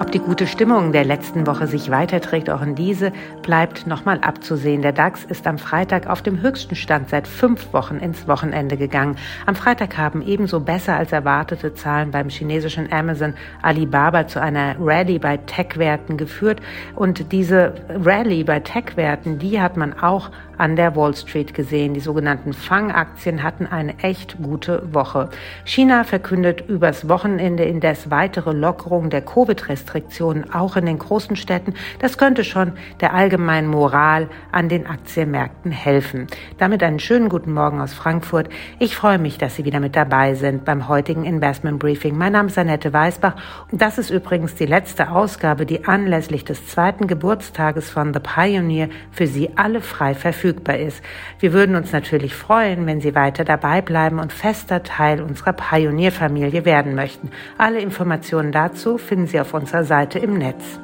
Ob die gute Stimmung der letzten Woche sich weiterträgt, auch in diese, bleibt nochmal abzusehen. Der DAX ist am Freitag auf dem höchsten Stand seit fünf Wochen ins Wochenende gegangen. Am Freitag haben ebenso besser als erwartete Zahlen beim chinesischen Amazon Alibaba zu einer Rallye bei Tech-Werten geführt. Und diese Rallye bei Tech-Werten, die hat man auch an der Wall Street gesehen. Die sogenannten Fang-Aktien hatten eine echt gute Woche. China verkündet übers Wochenende indes weitere Lockerungen der Covid-Restriktionen auch in den großen Städten. Das könnte schon der allgemeinen Moral an den Aktienmärkten helfen. Damit einen schönen guten Morgen aus Frankfurt. Ich freue mich, dass Sie wieder mit dabei sind beim heutigen Investment Briefing. Mein Name ist Annette Weißbach und das ist übrigens die letzte Ausgabe, die anlässlich des zweiten Geburtstages von The Pioneer für Sie alle frei verfügbar ist. Wir würden uns natürlich freuen, wenn Sie weiter dabei bleiben und fester Teil unserer Pionierfamilie werden möchten. Alle Informationen dazu finden Sie auf unserer Seite im Netz.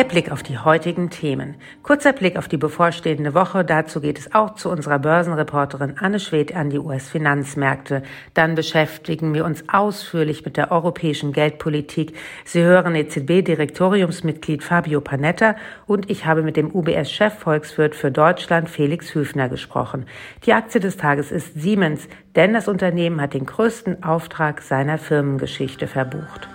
Der Blick auf die heutigen Themen. Kurzer Blick auf die bevorstehende Woche. Dazu geht es auch zu unserer Börsenreporterin Anne Schwedt an die US-Finanzmärkte. Dann beschäftigen wir uns ausführlich mit der europäischen Geldpolitik. Sie hören EZB-Direktoriumsmitglied Fabio Panetta und ich habe mit dem UBS-Chefvolkswirt für Deutschland Felix Hüfner gesprochen. Die Aktie des Tages ist Siemens, denn das Unternehmen hat den größten Auftrag seiner Firmengeschichte verbucht.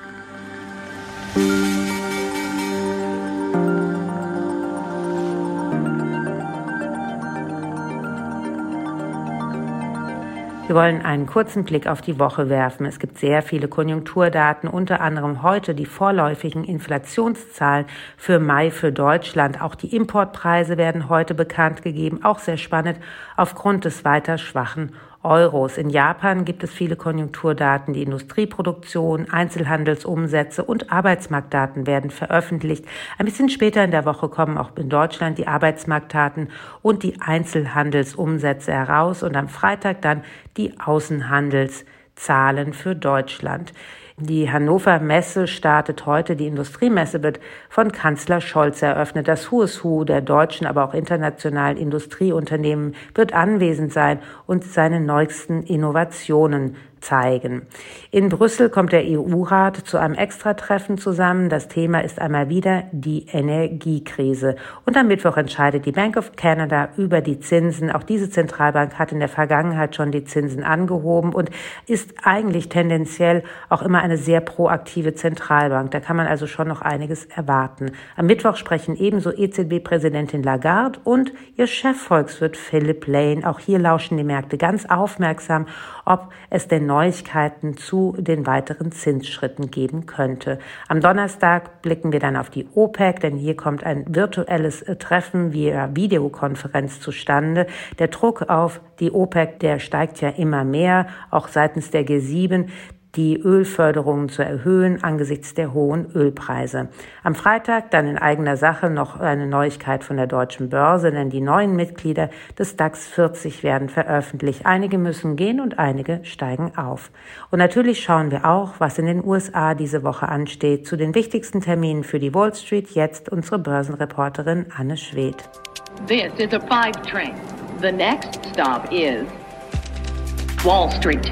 Wir wollen einen kurzen Blick auf die Woche werfen. Es gibt sehr viele Konjunkturdaten, unter anderem heute die vorläufigen Inflationszahlen für Mai für Deutschland. Auch die Importpreise werden heute bekannt gegeben, auch sehr spannend aufgrund des weiter schwachen Euros. In Japan gibt es viele Konjunkturdaten. Die Industrieproduktion, Einzelhandelsumsätze und Arbeitsmarktdaten werden veröffentlicht. Ein bisschen später in der Woche kommen auch in Deutschland die Arbeitsmarktdaten und die Einzelhandelsumsätze heraus und am Freitag dann die Außenhandelszahlen für Deutschland. Die Hannover Messe startet heute. Die Industriemesse wird von Kanzler Scholz eröffnet. Das Who is Who der deutschen, aber auch internationalen Industrieunternehmen wird anwesend sein und seine neuesten Innovationen zeigen. In Brüssel kommt der EU-Rat zu einem Extratreffen zusammen. Das Thema ist einmal wieder die Energiekrise. Und am Mittwoch entscheidet die Bank of Canada über die Zinsen. Auch diese Zentralbank hat in der Vergangenheit schon die Zinsen angehoben und ist eigentlich tendenziell auch immer eine sehr proaktive Zentralbank. Da kann man also schon noch einiges erwarten. Am Mittwoch sprechen ebenso EZB-Präsidentin Lagarde und ihr Chefvolkswirt Philip Lane. Auch hier lauschen die Märkte ganz aufmerksam, ob es denn Neuigkeiten zu den weiteren Zinsschritten geben könnte. Am Donnerstag blicken wir dann auf die OPEC, denn hier kommt ein virtuelles Treffen via Videokonferenz zustande. Der Druck auf die OPEC, der steigt ja immer mehr, auch seitens der G7 die Ölförderungen zu erhöhen angesichts der hohen Ölpreise. Am Freitag dann in eigener Sache noch eine Neuigkeit von der deutschen Börse, denn die neuen Mitglieder des DAX 40 werden veröffentlicht. Einige müssen gehen und einige steigen auf. Und natürlich schauen wir auch, was in den USA diese Woche ansteht. Zu den wichtigsten Terminen für die Wall Street jetzt unsere Börsenreporterin Anne Schwedt. This is a five train. The next stop is Wall Street.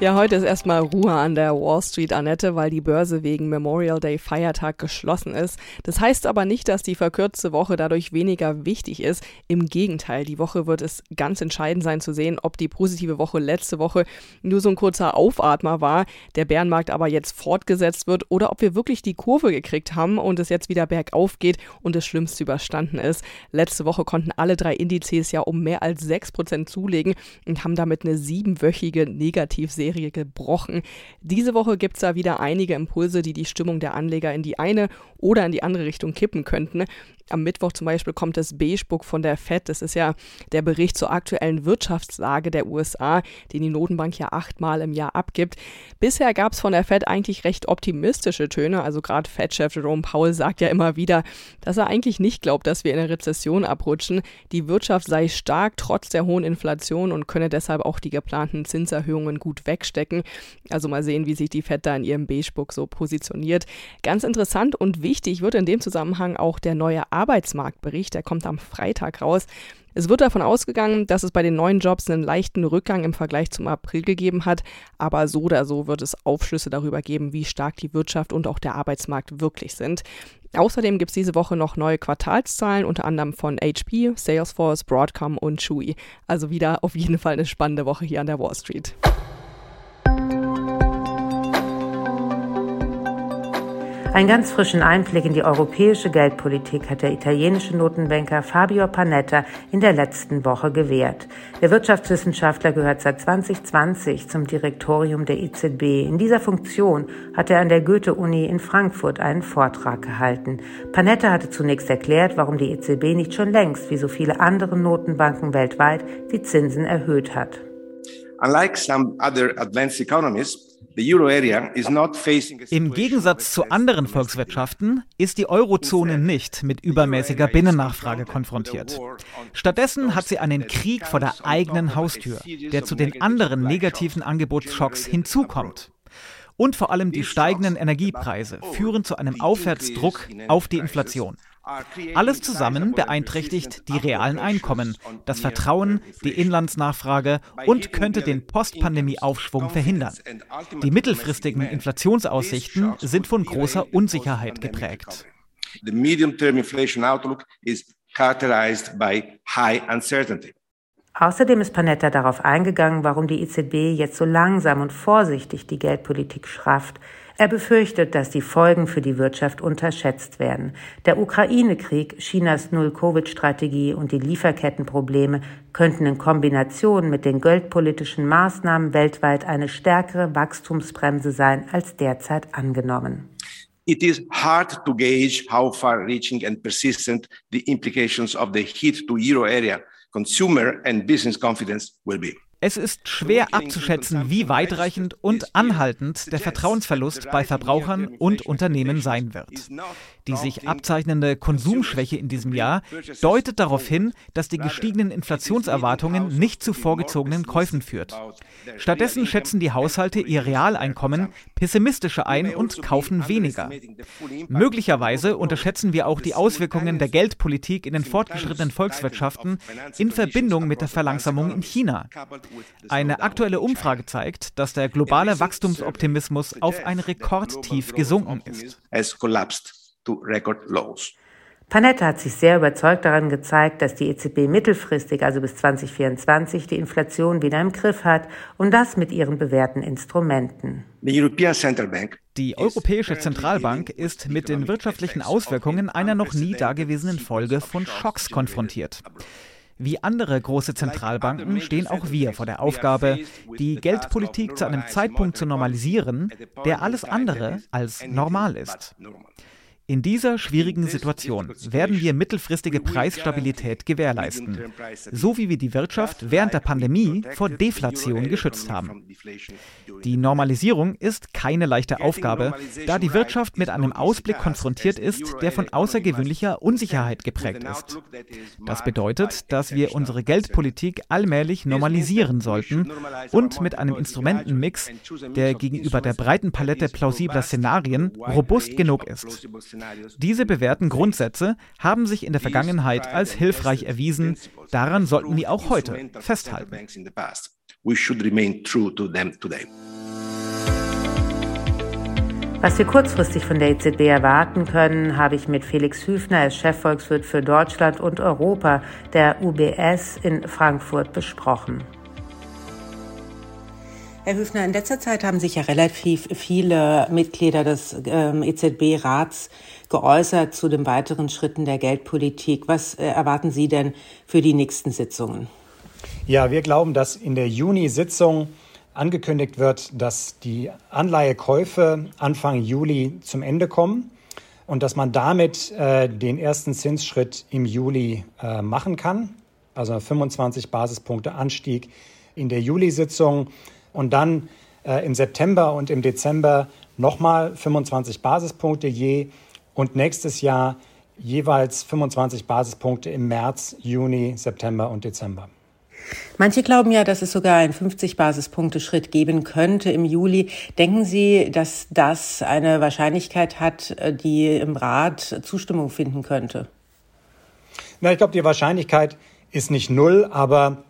Ja, heute ist erstmal Ruhe an der Wall Street, Annette, weil die Börse wegen Memorial Day Feiertag geschlossen ist. Das heißt aber nicht, dass die verkürzte Woche dadurch weniger wichtig ist. Im Gegenteil, die Woche wird es ganz entscheidend sein zu sehen, ob die positive Woche letzte Woche nur so ein kurzer Aufatmer war, der Bärenmarkt aber jetzt fortgesetzt wird oder ob wir wirklich die Kurve gekriegt haben und es jetzt wieder bergauf geht und das Schlimmste überstanden ist. Letzte Woche konnten alle drei Indizes ja um mehr als 6% zulegen und haben damit eine siebenwöchige Negativserie Serie gebrochen. Diese Woche gibt es da wieder einige Impulse, die die Stimmung der Anleger in die eine oder in die andere Richtung kippen könnten. Am Mittwoch zum Beispiel kommt das Beige-Book von der FED. Das ist ja der Bericht zur aktuellen Wirtschaftslage der USA, den die Notenbank ja achtmal im Jahr abgibt. Bisher gab es von der FED eigentlich recht optimistische Töne. Also gerade Fed-Chef Jerome Powell sagt ja immer wieder, dass er eigentlich nicht glaubt, dass wir in eine Rezession abrutschen. Die Wirtschaft sei stark trotz der hohen Inflation und könne deshalb auch die geplanten Zinserhöhungen gut weg wegstecken. Also mal sehen, wie sich die Fed da in ihrem Beigebook so positioniert. Ganz interessant und wichtig wird in dem Zusammenhang auch der neue Arbeitsmarktbericht. Der kommt am Freitag raus. Es wird davon ausgegangen, dass es bei den neuen Jobs einen leichten Rückgang im Vergleich zum April gegeben hat, aber so oder so wird es Aufschlüsse darüber geben, wie stark die Wirtschaft und auch der Arbeitsmarkt wirklich sind. Außerdem gibt es diese Woche noch neue Quartalszahlen, unter anderem von HP, Salesforce, Broadcom und Chewy. Also wieder auf jeden Fall eine spannende Woche hier an der Wall Street. Einen ganz frischen Einblick in die europäische Geldpolitik hat der italienische Notenbanker Fabio Panetta in der letzten Woche gewährt. Der Wirtschaftswissenschaftler gehört seit 2020 zum Direktorium der EZB. In dieser Funktion hat er an der Goethe-Uni in Frankfurt einen Vortrag gehalten. Panetta hatte zunächst erklärt, warum die EZB nicht schon längst, wie so viele andere Notenbanken weltweit, die Zinsen erhöht hat. Unlike some other advanced economies, im Gegensatz zu anderen Volkswirtschaften ist die Eurozone nicht mit übermäßiger Binnennachfrage konfrontiert. Stattdessen hat sie einen Krieg vor der eigenen Haustür, der zu den anderen negativen Angebotsschocks hinzukommt. Und vor allem die steigenden Energiepreise führen zu einem Aufwärtsdruck auf die Inflation. Alles zusammen beeinträchtigt die realen Einkommen, das Vertrauen, die Inlandsnachfrage und könnte den Postpandemie-Aufschwung verhindern. Die mittelfristigen Inflationsaussichten sind von großer Unsicherheit geprägt. The medium-term inflation outlook is characterized by high uncertainty. Außerdem ist Panetta darauf eingegangen, warum die EZB jetzt so langsam und vorsichtig die Geldpolitik schrafft. Er befürchtet, dass die Folgen für die Wirtschaft unterschätzt werden. Der Ukraine-Krieg, Chinas Null-Covid-Strategie und die Lieferkettenprobleme könnten in Kombination mit den geldpolitischen Maßnahmen weltweit eine stärkere Wachstumsbremse sein als derzeit angenommen. It is hard to gauge how far-reaching and persistent the implications of the hit to euro area consumer and business confidence will be. Es ist schwer abzuschätzen, wie weitreichend und anhaltend der Vertrauensverlust bei Verbrauchern und Unternehmen sein wird. Die sich abzeichnende Konsumschwäche in diesem Jahr deutet darauf hin, dass die gestiegenen Inflationserwartungen nicht zu vorgezogenen Käufen führt. Stattdessen schätzen die Haushalte ihr Realeinkommen pessimistischer ein und kaufen weniger. Möglicherweise unterschätzen wir auch die Auswirkungen der Geldpolitik in den fortgeschrittenen Volkswirtschaften in Verbindung mit der Verlangsamung in China. Eine aktuelle Umfrage zeigt, dass der globale Wachstumsoptimismus auf ein Rekordtief gesunken ist. Panetta hat sich sehr überzeugt daran gezeigt, dass die EZB mittelfristig, also bis 2024, die Inflation wieder im Griff hat und das mit ihren bewährten Instrumenten. Die Europäische Zentralbank ist mit den wirtschaftlichen Auswirkungen einer noch nie dagewesenen Folge von Schocks konfrontiert. Wie andere große Zentralbanken stehen auch wir vor der Aufgabe, die Geldpolitik zu einem Zeitpunkt zu normalisieren, der alles andere als normal ist. In dieser schwierigen Situation werden wir mittelfristige Preisstabilität gewährleisten, so wie wir die Wirtschaft während der Pandemie vor Deflation geschützt haben. Die Normalisierung ist keine leichte Aufgabe, da die Wirtschaft mit einem Ausblick konfrontiert ist, der von außergewöhnlicher Unsicherheit geprägt ist. Das bedeutet, dass wir unsere Geldpolitik allmählich normalisieren sollten und mit einem Instrumentenmix, der gegenüber der breiten Palette plausibler Szenarien robust genug ist. Diese bewährten Grundsätze haben sich in der Vergangenheit als hilfreich erwiesen. Daran sollten wir auch heute festhalten. Was wir kurzfristig von der EZB erwarten können, habe ich mit Felix Hüfner als Chefvolkswirt für Deutschland und Europa der UBS in Frankfurt besprochen. Herr Hüfner, in letzter Zeit haben sich ja relativ viele Mitglieder des ähm, EZB-Rats geäußert zu den weiteren Schritten der Geldpolitik. Was äh, erwarten Sie denn für die nächsten Sitzungen? Ja, wir glauben, dass in der Juni-Sitzung angekündigt wird, dass die Anleihekäufe Anfang Juli zum Ende kommen und dass man damit äh, den ersten Zinsschritt im Juli äh, machen kann. Also 25 Basispunkte Anstieg in der Juli-Sitzung und dann äh, im September und im Dezember nochmal 25 Basispunkte je und nächstes Jahr jeweils 25 Basispunkte im März, Juni, September und Dezember. Manche glauben ja, dass es sogar einen 50-Basispunkte-Schritt geben könnte im Juli. Denken Sie, dass das eine Wahrscheinlichkeit hat, die im Rat Zustimmung finden könnte? Na, ich glaube, die Wahrscheinlichkeit ist nicht null, aber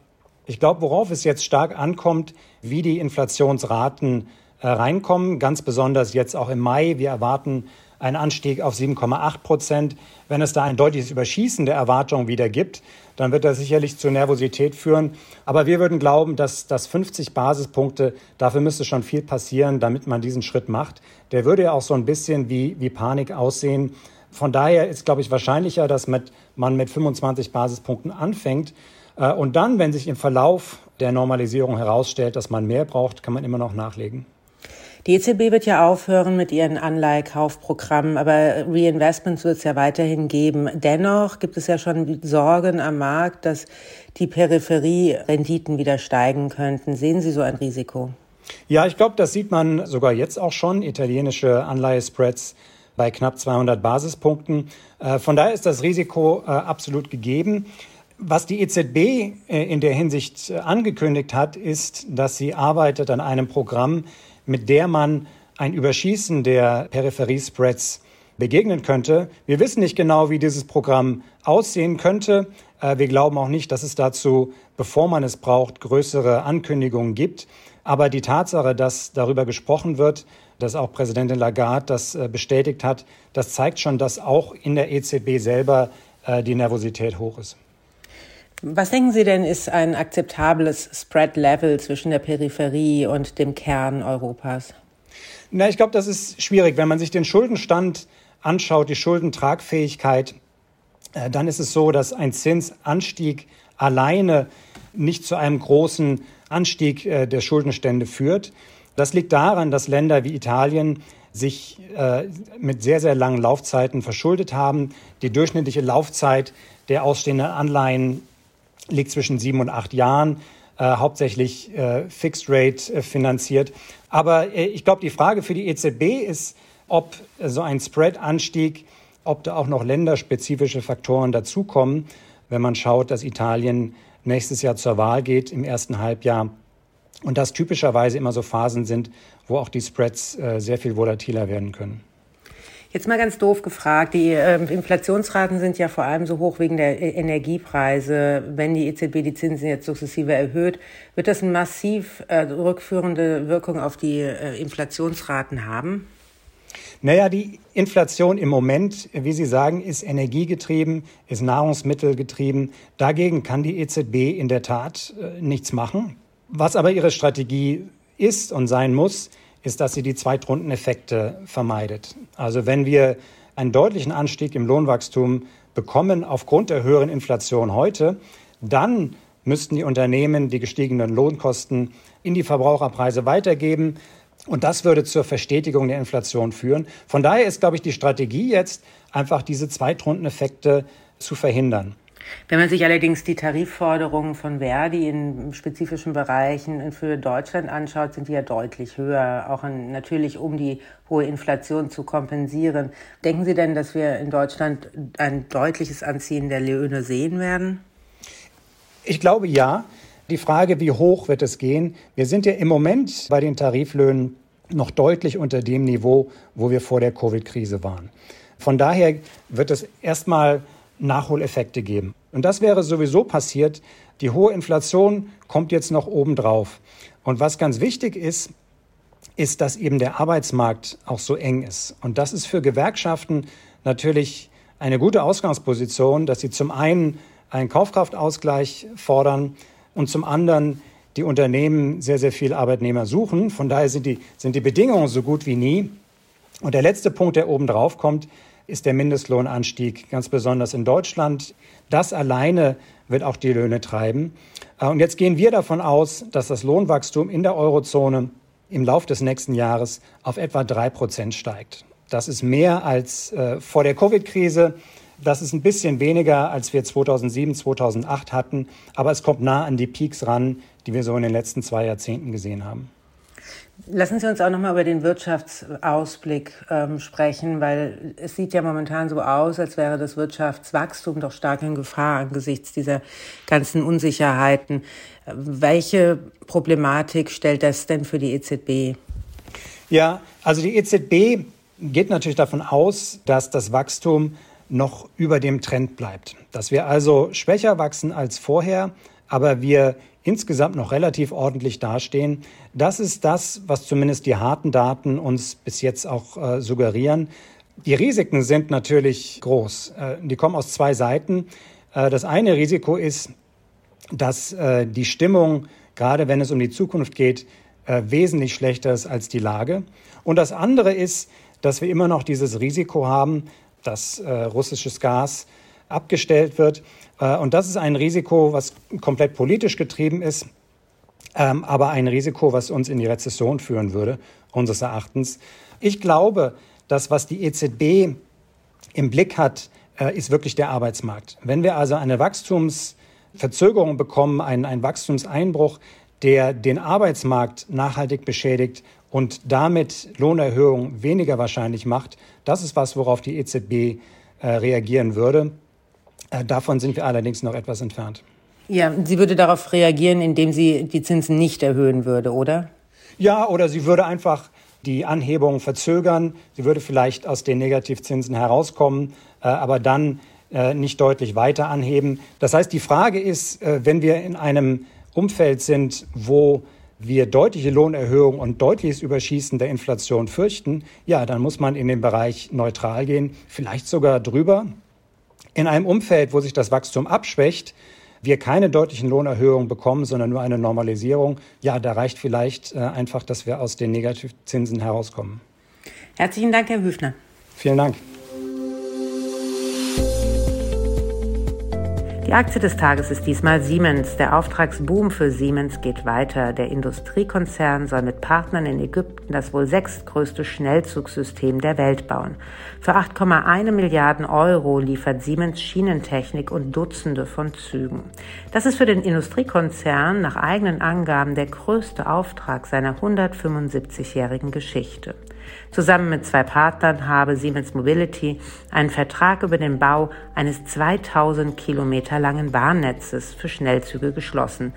ich glaube, worauf es jetzt stark ankommt, wie die Inflationsraten äh, reinkommen, ganz besonders jetzt auch im Mai. Wir erwarten einen Anstieg auf 7,8 Prozent. Wenn es da ein deutliches Überschießen der Erwartungen wieder gibt, dann wird das sicherlich zu Nervosität führen. Aber wir würden glauben, dass, dass 50 Basispunkte, dafür müsste schon viel passieren, damit man diesen Schritt macht. Der würde ja auch so ein bisschen wie, wie Panik aussehen. Von daher ist, glaube ich, wahrscheinlicher, dass mit, man mit 25 Basispunkten anfängt. Äh, und dann, wenn sich im Verlauf der Normalisierung herausstellt, dass man mehr braucht, kann man immer noch nachlegen. Die EZB wird ja aufhören mit ihren Anleihekaufprogrammen, aber Reinvestments wird es ja weiterhin geben. Dennoch gibt es ja schon Sorgen am Markt, dass die Peripherie-Renditen wieder steigen könnten. Sehen Sie so ein Risiko? Ja, ich glaube, das sieht man sogar jetzt auch schon. Italienische Anleihespreads bei knapp 200 Basispunkten. Äh, von daher ist das Risiko äh, absolut gegeben. Was die EZB äh, in der Hinsicht angekündigt hat, ist, dass sie arbeitet an einem Programm, mit der man ein Überschießen der Peripheriespreads begegnen könnte. Wir wissen nicht genau, wie dieses Programm aussehen könnte. Wir glauben auch nicht, dass es dazu, bevor man es braucht, größere Ankündigungen gibt. Aber die Tatsache, dass darüber gesprochen wird, dass auch Präsidentin Lagarde das äh, bestätigt hat, das zeigt schon, dass auch in der EZB selber äh, die Nervosität hoch ist. Was denken Sie denn, ist ein akzeptables Spread-Level zwischen der Peripherie und dem Kern Europas? Na, ich glaube, das ist schwierig. Wenn man sich den Schuldenstand anschaut, die Schuldentragfähigkeit, äh, dann ist es so, dass ein Zinsanstieg alleine nicht zu einem großen Anstieg der Schuldenstände führt. Das liegt daran, dass Länder wie Italien sich äh, mit sehr, sehr langen Laufzeiten verschuldet haben. Die durchschnittliche Laufzeit der ausstehenden Anleihen liegt zwischen sieben und acht Jahren, äh, hauptsächlich äh, Fixed Rate äh, finanziert. Aber äh, ich glaube, die Frage für die EZB ist, ob so ein Spread-Anstieg, ob da auch noch länderspezifische Faktoren dazukommen, wenn man schaut, dass Italien nächstes Jahr zur Wahl geht im ersten Halbjahr und das typischerweise immer so Phasen sind, wo auch die Spreads äh, sehr viel volatiler werden können. Jetzt mal ganz doof gefragt, die äh, Inflationsraten sind ja vor allem so hoch wegen der e Energiepreise. Wenn die EZB die Zinsen jetzt sukzessive erhöht, wird das eine massiv äh, rückführende Wirkung auf die äh, Inflationsraten haben? Naja, die Inflation im Moment, wie Sie sagen, ist energiegetrieben, ist nahrungsmittelgetrieben. Dagegen kann die EZB in der Tat äh, nichts machen. Was aber ihre Strategie ist und sein muss, ist, dass sie die Zweitrundeneffekte vermeidet. Also wenn wir einen deutlichen Anstieg im Lohnwachstum bekommen aufgrund der höheren Inflation heute, dann müssten die Unternehmen die gestiegenen Lohnkosten in die Verbraucherpreise weitergeben. Und das würde zur Verstetigung der Inflation führen. Von daher ist, glaube ich, die Strategie jetzt einfach diese Zweitrundeneffekte zu verhindern. Wenn man sich allerdings die Tarifforderungen von Verdi in spezifischen Bereichen für Deutschland anschaut, sind die ja deutlich höher, auch in, natürlich um die hohe Inflation zu kompensieren. Denken Sie denn, dass wir in Deutschland ein deutliches Anziehen der Löhne sehen werden? Ich glaube ja. Die Frage, wie hoch wird es gehen? Wir sind ja im Moment bei den Tariflöhnen noch deutlich unter dem Niveau, wo wir vor der Covid-Krise waren. Von daher wird es erstmal Nachholeffekte geben. Und das wäre sowieso passiert. Die hohe Inflation kommt jetzt noch obendrauf. Und was ganz wichtig ist, ist, dass eben der Arbeitsmarkt auch so eng ist. Und das ist für Gewerkschaften natürlich eine gute Ausgangsposition, dass sie zum einen einen Kaufkraftausgleich fordern und zum anderen die Unternehmen sehr, sehr viel Arbeitnehmer suchen. Von daher sind die, sind die Bedingungen so gut wie nie. Und der letzte Punkt, der oben drauf kommt, ist der Mindestlohnanstieg, ganz besonders in Deutschland. Das alleine wird auch die Löhne treiben. Äh, und jetzt gehen wir davon aus, dass das Lohnwachstum in der Eurozone im Lauf des nächsten Jahres auf etwa drei Prozent steigt. Das ist mehr als äh, vor der Covid-Krise. Das ist ein bisschen weniger, als wir 2007, 2008 hatten. Aber es kommt nah an die Peaks ran, die wir so in den letzten zwei Jahrzehnten gesehen haben. Lassen Sie uns auch noch mal über den Wirtschaftsausblick ähm, sprechen, weil es sieht ja momentan so aus, als wäre das Wirtschaftswachstum doch stark in Gefahr angesichts dieser ganzen Unsicherheiten. Welche Problematik stellt das denn für die EZB? Ja, also die EZB geht natürlich davon aus, dass das Wachstum noch über dem Trend bleibt. Dass wir also schwächer wachsen als vorher, aber wir insgesamt noch relativ ordentlich dastehen. Das ist das, was zumindest die harten Daten uns bis jetzt auch äh, suggerieren. Die Risiken sind natürlich groß. Äh, die kommen aus zwei Seiten. Äh, das eine Risiko ist, dass äh, die Stimmung, gerade wenn es um die Zukunft geht, äh, wesentlich schlechter ist als die Lage. Und das andere ist, dass wir immer noch dieses Risiko haben, dass äh, russisches Gas abgestellt wird. Äh, und das ist ein Risiko, was komplett politisch getrieben ist, ähm, aber ein Risiko, was uns in die Rezession führen würde, unseres Erachtens. Ich glaube, dass was die EZB im Blick hat, äh, ist wirklich der Arbeitsmarkt. Wenn wir also eine Wachstumsverzögerung bekommen, einen, einen Wachstumseinbruch, der den Arbeitsmarkt nachhaltig beschädigt und damit Lohnerhöhungen weniger wahrscheinlich macht, das ist was, worauf die EZB äh, reagieren würde. Äh, davon sind wir allerdings noch etwas entfernt. Ja, sie würde darauf reagieren, indem sie die Zinsen nicht erhöhen würde, oder? Ja, oder sie würde einfach die Anhebung verzögern. Sie würde vielleicht aus den Negativzinsen herauskommen, äh, aber dann äh, nicht deutlich weiter anheben. Das heißt, die Frage ist, wenn wir in einem Umfeld sind, wo wir deutliche Lohnerhöhungen und deutliches Überschießen der Inflation fürchten, ja, dann muss man in den Bereich neutral gehen, vielleicht sogar drüber. In einem Umfeld, wo sich das Wachstum abschwächt, wir keine deutlichen Lohnerhöhungen bekommen, sondern nur eine Normalisierung, ja, da reicht vielleicht äh, einfach, dass wir aus den Negativzinsen herauskommen. Herzlichen Dank, Herr Hüfner. Vielen Dank. Die Aktie des Tages ist diesmal Siemens. Der Auftragsboom für Siemens geht weiter. Der Industriekonzern soll mit Partnern in Ägypten das wohl sechstgrößte Schnellzugsystem der Welt bauen. Für 8,1 Milliarden Euro liefert Siemens Schienentechnik und Dutzende von Zügen. Das ist für den Industriekonzern nach eigenen Angaben der größte Auftrag seiner 175-jährigen Geschichte. Zusammen mit zwei Partnern habe Siemens Mobility einen Vertrag über den Bau eines 2000 Kilometer langen Bahnnetzes für Schnellzüge geschlossen.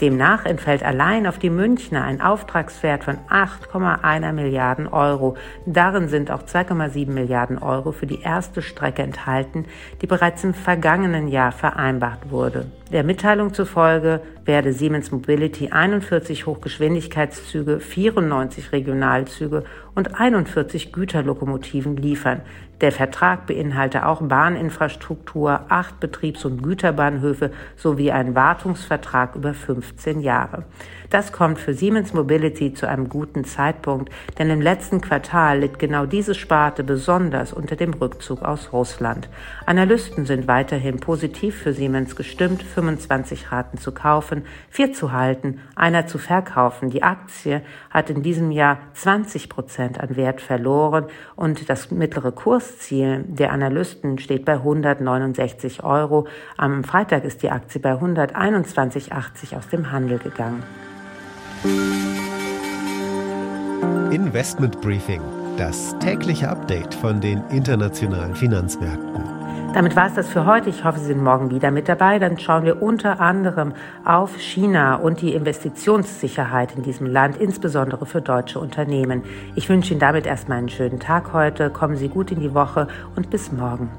Demnach entfällt allein auf die Münchner ein Auftragswert von 8,1 Milliarden Euro. Darin sind auch 2,7 Milliarden Euro für die erste Strecke enthalten, die bereits im vergangenen Jahr vereinbart wurde. Der Mitteilung zufolge werde Siemens Mobility 41 Hochgeschwindigkeitszüge, 94 Regionalzüge und 41 Güterlokomotiven liefern. Der Vertrag beinhalte auch Bahninfrastruktur, acht Betriebs- und Güterbahnhöfe sowie einen Wartungsvertrag über 15 Jahre. Das kommt für Siemens Mobility zu einem guten Zeitpunkt, denn im letzten Quartal litt genau diese Sparte besonders unter dem Rückzug aus Russland. Analysten sind weiterhin positiv für Siemens gestimmt, 25 Raten zu kaufen, vier zu halten, einer zu verkaufen. Die Aktie hat in diesem Jahr 20 Prozent an Wert verloren und das mittlere Kursziel der Analysten steht bei 169 Euro. Am Freitag ist die Aktie bei 121,80 aus dem Handel gegangen. Investment Briefing, das tägliche Update von den internationalen Finanzmärkten. Damit war es das für heute. Ich hoffe, Sie sind morgen wieder mit dabei. Dann schauen wir unter anderem auf China und die Investitionssicherheit in diesem Land, insbesondere für deutsche Unternehmen. Ich wünsche Ihnen damit erstmal einen schönen Tag heute. Kommen Sie gut in die Woche und bis morgen.